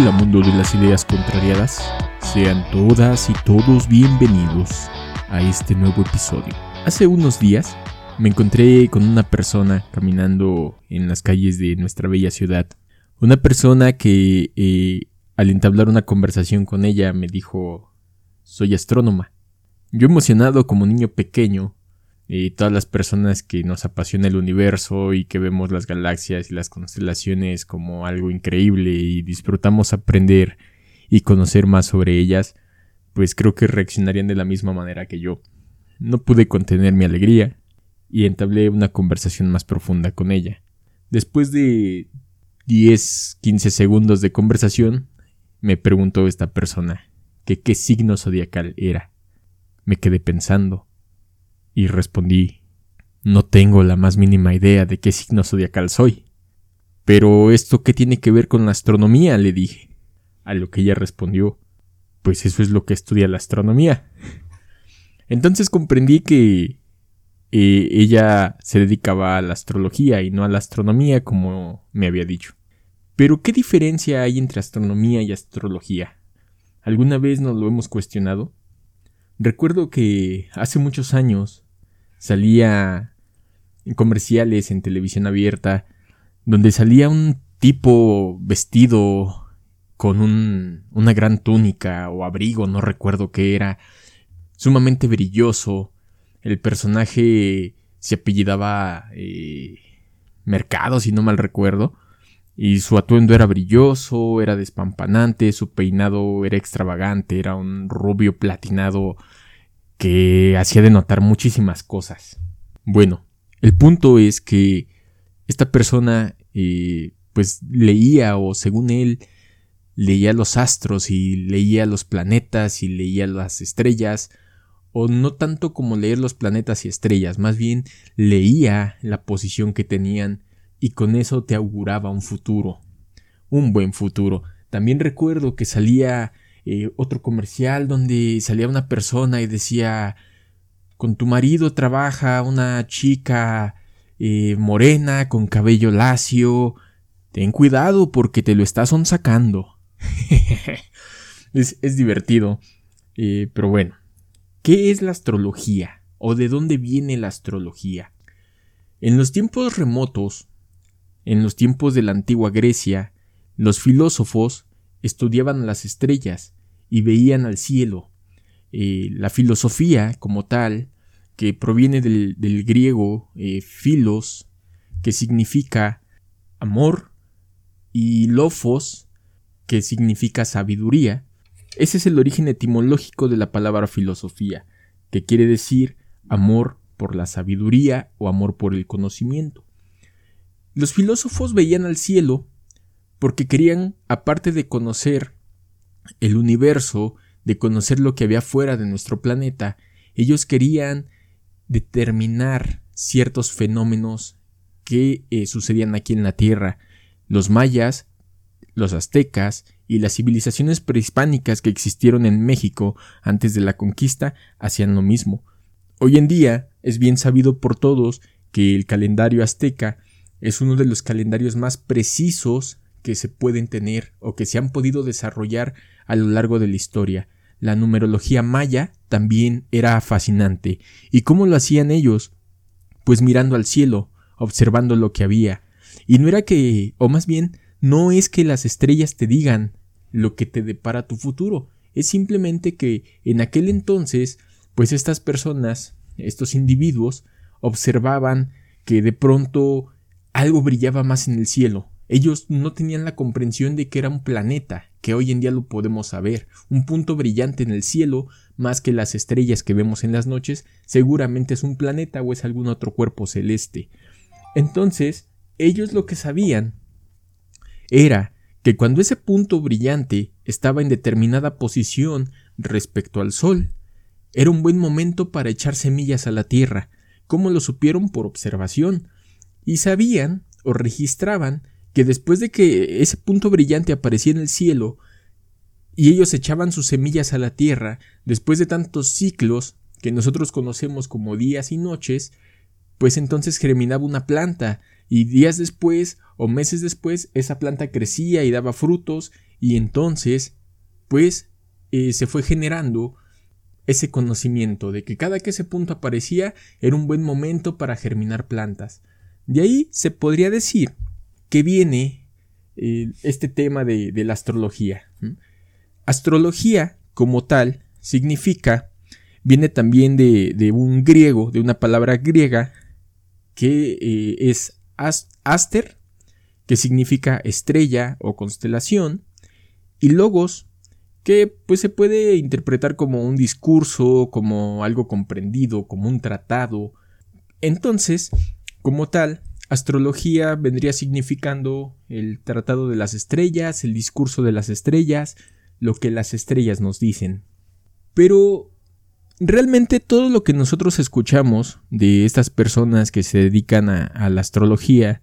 Hola mundo de las ideas contrariadas, sean todas y todos bienvenidos a este nuevo episodio. Hace unos días me encontré con una persona caminando en las calles de nuestra bella ciudad. Una persona que eh, al entablar una conversación con ella me dijo soy astrónoma. Yo emocionado como niño pequeño y todas las personas que nos apasiona el universo y que vemos las galaxias y las constelaciones como algo increíble y disfrutamos aprender y conocer más sobre ellas, pues creo que reaccionarían de la misma manera que yo. No pude contener mi alegría y entablé una conversación más profunda con ella. Después de 10, 15 segundos de conversación, me preguntó esta persona que qué signo zodiacal era. Me quedé pensando y respondí No tengo la más mínima idea de qué signo zodiacal soy. Pero esto qué tiene que ver con la astronomía, le dije. A lo que ella respondió Pues eso es lo que estudia la astronomía. Entonces comprendí que eh, ella se dedicaba a la astrología y no a la astronomía como me había dicho. Pero ¿qué diferencia hay entre astronomía y astrología? ¿Alguna vez nos lo hemos cuestionado? Recuerdo que hace muchos años salía en comerciales en televisión abierta, donde salía un tipo vestido con un, una gran túnica o abrigo, no recuerdo qué era, sumamente brilloso. El personaje se apellidaba eh, Mercado, si no mal recuerdo, y su atuendo era brilloso, era despampanante, su peinado era extravagante, era un rubio platinado que hacía de notar muchísimas cosas. Bueno, el punto es que esta persona eh, pues leía o según él leía los astros y leía los planetas y leía las estrellas o no tanto como leer los planetas y estrellas, más bien leía la posición que tenían y con eso te auguraba un futuro, un buen futuro. También recuerdo que salía eh, otro comercial donde salía una persona y decía con tu marido trabaja una chica eh, morena con cabello lacio. Ten cuidado porque te lo estás sacando. es, es, divertido. Eh, pero bueno, ¿qué es la astrología? ¿O de dónde viene la astrología? En los tiempos remotos, en los tiempos de la antigua Grecia, los filósofos estudiaban las estrellas y veían al cielo. Eh, la filosofía como tal, que proviene del, griego eh, philos, que significa amor, y lofos, que significa sabiduría, ese es el origen etimológico de la palabra filosofía, que quiere decir amor por la sabiduría o amor por el conocimiento. Los filósofos veían al cielo porque querían, aparte de conocer el universo, de conocer lo que había fuera de nuestro planeta, ellos querían determinar ciertos fenómenos que eh, sucedían aquí en la Tierra. Los mayas, los aztecas y las civilizaciones prehispánicas que existieron en México antes de la conquista hacían lo mismo. Hoy en día es bien sabido por todos que el calendario azteca es uno de los calendarios más precisos que se pueden tener o que se han podido desarrollar a lo largo de la historia. La numerología maya también era fascinante. ¿Y cómo lo hacían ellos? Pues mirando al cielo, observando lo que había. Y no era que, o más bien, no es que las estrellas te digan lo que te depara tu futuro, es simplemente que en aquel entonces, pues estas personas, estos individuos, observaban que de pronto algo brillaba más en el cielo, ellos no tenían la comprensión de que era un planeta, que hoy en día lo podemos saber, un punto brillante en el cielo, más que las estrellas que vemos en las noches, seguramente es un planeta o es algún otro cuerpo celeste. Entonces, ellos lo que sabían era que cuando ese punto brillante estaba en determinada posición respecto al Sol, era un buen momento para echar semillas a la Tierra, como lo supieron por observación, y sabían o registraban que después de que ese punto brillante aparecía en el cielo y ellos echaban sus semillas a la tierra, después de tantos ciclos que nosotros conocemos como días y noches, pues entonces germinaba una planta y días después o meses después esa planta crecía y daba frutos y entonces, pues, eh, se fue generando ese conocimiento de que cada que ese punto aparecía era un buen momento para germinar plantas. De ahí se podría decir que viene eh, este tema de, la astrología. Astrología, como tal, significa, viene también de, un griego, de una palabra griega, que eh, es aster, que significa estrella o constelación, y logos, que pues se puede interpretar como un discurso, como algo comprendido, como un tratado. Entonces, como tal, astrología vendría significando el tratado de las estrellas, el discurso de las estrellas, lo que las estrellas nos dicen. Pero realmente todo lo que nosotros escuchamos de estas personas que se dedican a, la astrología,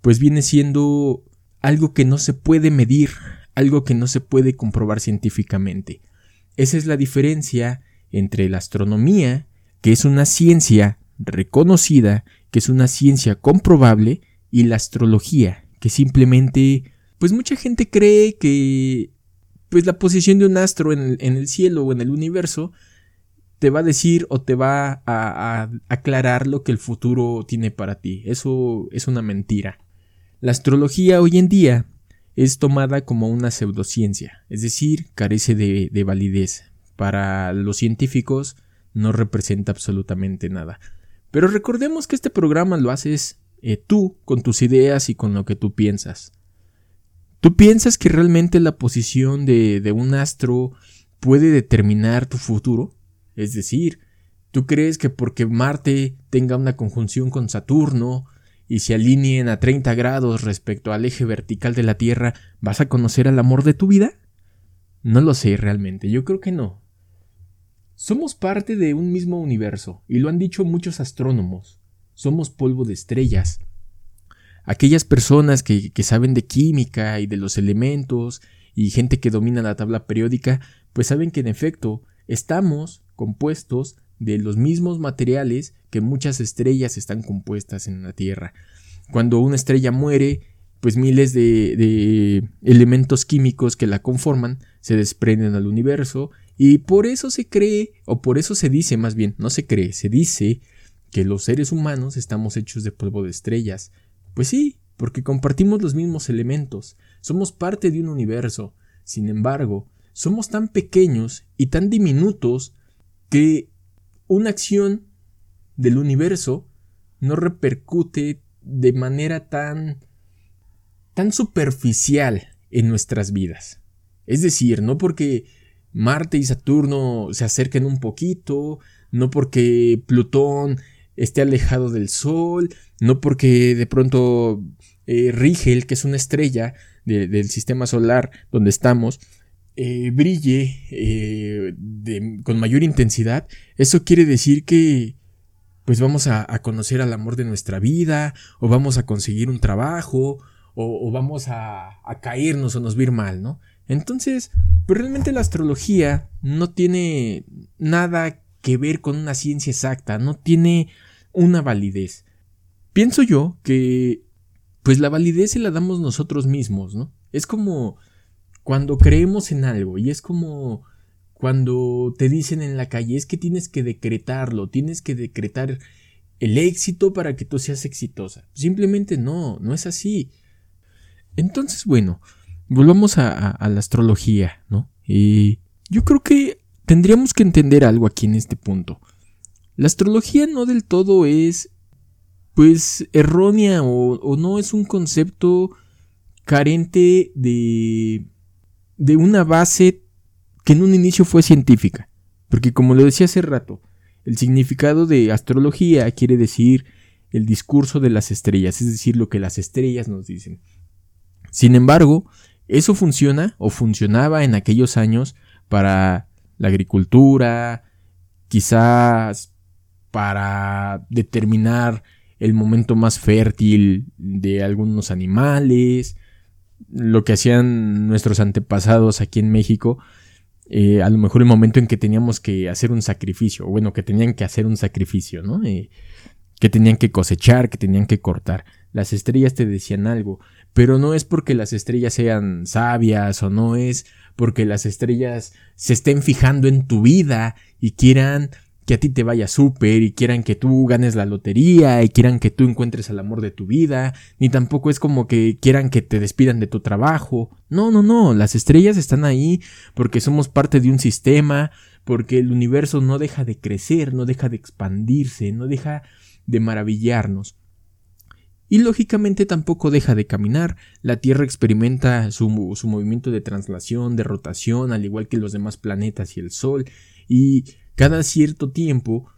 pues viene siendo algo que no se puede medir, algo que no se puede comprobar científicamente. Esa es la diferencia entre la astronomía, que es una ciencia reconocida, que es una ciencia comprobable, y la astrología, que simplemente, pues mucha gente cree que, pues la posición de un astro en el, cielo o en el universo, te va a decir o te va a, a, aclarar lo que el futuro tiene para ti. Eso es una mentira. La astrología hoy en día es tomada como una pseudociencia, es decir, carece de, validez. Para los científicos no representa absolutamente nada. Pero recordemos que este programa lo haces eh, tú, con tus ideas y con lo que tú piensas. ¿Tú piensas que realmente la posición de, de un astro puede determinar tu futuro? Es decir, ¿tú crees que porque Marte tenga una conjunción con Saturno y se alineen a 30 grados respecto al eje vertical de la Tierra, ¿vas a conocer al amor de tu vida? No lo sé realmente, yo creo que no. Somos parte de un mismo universo, y lo han dicho muchos astrónomos. Somos polvo de estrellas. Aquellas personas que, saben de química y de los elementos, y gente que domina la tabla periódica, pues saben que en efecto estamos compuestos de los mismos materiales que muchas estrellas están compuestas en la Tierra. Cuando una estrella muere, pues miles de, elementos químicos que la conforman se desprenden al universo y por eso se cree, o por eso se dice más bien, no se cree, se dice que los seres humanos estamos hechos de polvo de estrellas. Pues sí, porque compartimos los mismos elementos, somos parte de un universo. Sin embargo, somos tan pequeños y tan diminutos que una acción del universo no repercute de manera tan tan superficial en nuestras vidas. Es decir, no porque Marte y Saturno se acerquen un poquito, no porque Plutón esté alejado del Sol, no porque de pronto eh, Rigel, que es una estrella del sistema solar donde estamos, eh, brille eh, con mayor intensidad, eso quiere decir que pues vamos a, conocer al amor de nuestra vida, o vamos a conseguir un trabajo, o, vamos a, caernos o nos vir mal, ¿no? Entonces, pues realmente la astrología no tiene nada que ver con una ciencia exacta, no tiene una validez. Pienso yo que pues la validez se la damos nosotros mismos, ¿no? Es como cuando creemos en algo y es como cuando te dicen en la calle es que tienes que decretarlo, tienes que decretar el éxito para que tú seas exitosa. Simplemente no, no es así. Entonces, bueno, volvamos a, la astrología, ¿no? Y yo creo que tendríamos que entender algo aquí en este punto. La astrología no del todo es, pues, errónea o no es un concepto carente de de una base que en un inicio fue científica. Porque como lo decía hace rato, el significado de astrología quiere decir el discurso de las estrellas, es decir, lo que las estrellas nos dicen. Sin embargo, eso funciona o funcionaba en aquellos años para la agricultura, quizás para determinar el momento más fértil de algunos animales, lo que hacían nuestros antepasados aquí en México, eh, a lo mejor el momento en que teníamos que hacer un sacrificio, bueno, que tenían que hacer un sacrificio, ¿no? Eh, que tenían que cosechar, que tenían que cortar. Las estrellas te decían algo, pero no es porque las estrellas sean sabias o no es porque las estrellas se estén fijando en tu vida y quieran que a ti te vaya súper y quieran que tú ganes la lotería y quieran que tú encuentres el amor de tu vida, ni tampoco es como que quieran que te despidan de tu trabajo. No, no, no, las estrellas están ahí porque somos parte de un sistema, porque el universo no deja de crecer, no deja de expandirse, no deja de maravillarnos. Y lógicamente tampoco deja de caminar. La Tierra experimenta su, su, movimiento de translación, de rotación, al igual que los demás planetas y el Sol. Y cada cierto tiempo,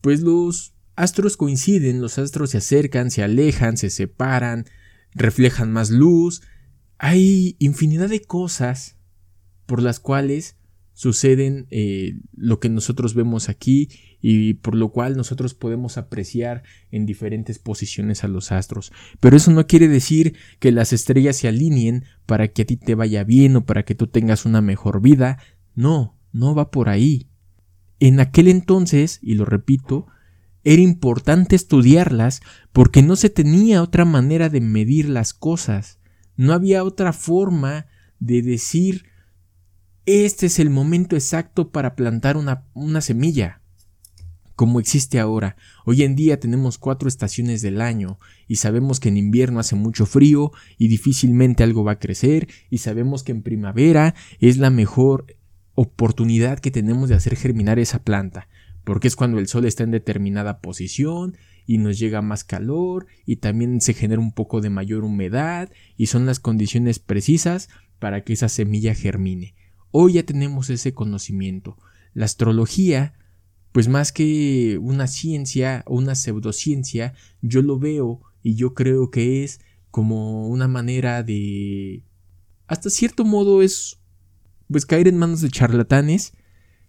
pues los astros coinciden, los astros se acercan, se alejan, se separan, reflejan más luz. Hay infinidad de cosas por las cuales suceden eh, lo que nosotros vemos aquí y por lo cual nosotros podemos apreciar en diferentes posiciones a los astros. Pero eso no quiere decir que las estrellas se alineen para que a ti te vaya bien o para que tú tengas una mejor vida. No, no va por ahí. En aquel entonces, y lo repito, era importante estudiarlas porque no se tenía otra manera de medir las cosas. No había otra forma de decir este es el momento exacto para plantar una, semilla como existe ahora. Hoy en día tenemos cuatro estaciones del año y sabemos que en invierno hace mucho frío y difícilmente algo va a crecer y sabemos que en primavera es la mejor oportunidad que tenemos de hacer germinar esa planta, porque es cuando el sol está en determinada posición y nos llega más calor y también se genera un poco de mayor humedad y son las condiciones precisas para que esa semilla germine. Hoy ya tenemos ese conocimiento. La astrología, pues más que una ciencia o una pseudociencia, yo lo veo y yo creo que es como una manera de... hasta cierto modo es pues caer en manos de charlatanes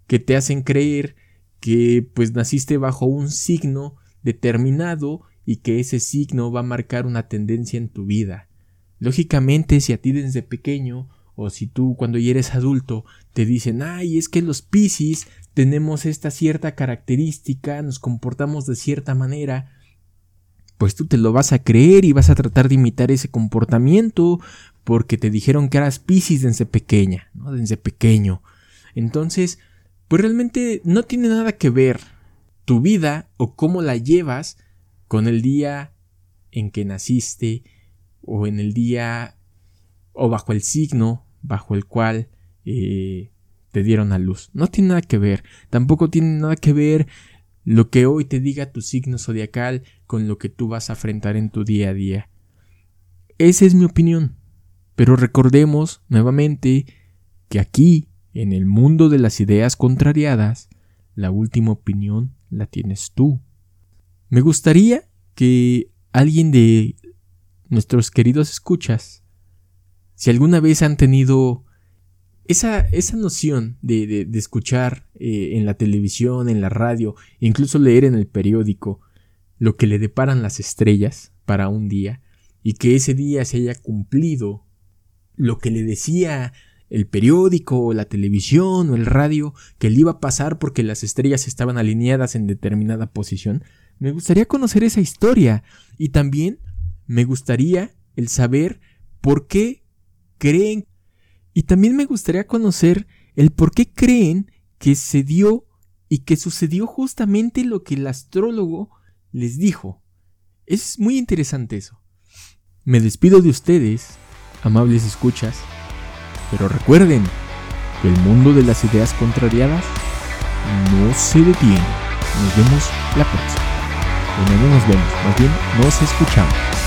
que te hacen creer que pues naciste bajo un signo determinado y que ese signo va a marcar una tendencia en tu vida. Lógicamente, si a ti desde pequeño o si tú cuando ya eres adulto te dicen, ay, es que los Piscis tenemos esta cierta característica, nos comportamos de cierta manera, pues tú te lo vas a creer y vas a tratar de imitar ese comportamiento porque te dijeron que eras Piscis desde pequeña, ¿no? Desde pequeño. Entonces, pues realmente no tiene nada que ver tu vida o cómo la llevas con el día en que naciste o en el día o bajo el signo bajo el cual eh, te dieron a luz. No tiene nada que ver. Tampoco tiene nada que ver lo que hoy te diga tu signo zodiacal con lo que tú vas a enfrentar en tu día a día. Esa es mi opinión. Pero recordemos nuevamente que aquí, en el mundo de las ideas contrariadas, la última opinión la tienes tú. Me gustaría que alguien de nuestros queridos escuchas si alguna vez han tenido esa, esa noción de, de, escuchar eh, en la televisión, en la radio, incluso leer en el periódico lo que le deparan las estrellas para un día, y que ese día se haya cumplido lo que le decía el periódico o la televisión o el radio que le iba a pasar porque las estrellas estaban alineadas en determinada posición, me gustaría conocer esa historia. Y también me gustaría el saber por qué creen. Y también me gustaría conocer el por qué creen que se dio y que sucedió justamente lo que el astrólogo les dijo. Es muy interesante eso. Me despido de ustedes, amables escuchas, pero recuerden que el mundo de las ideas contrariadas no se detiene. Nos vemos la próxima. Bueno, no nos vemos, más bien nos escuchamos.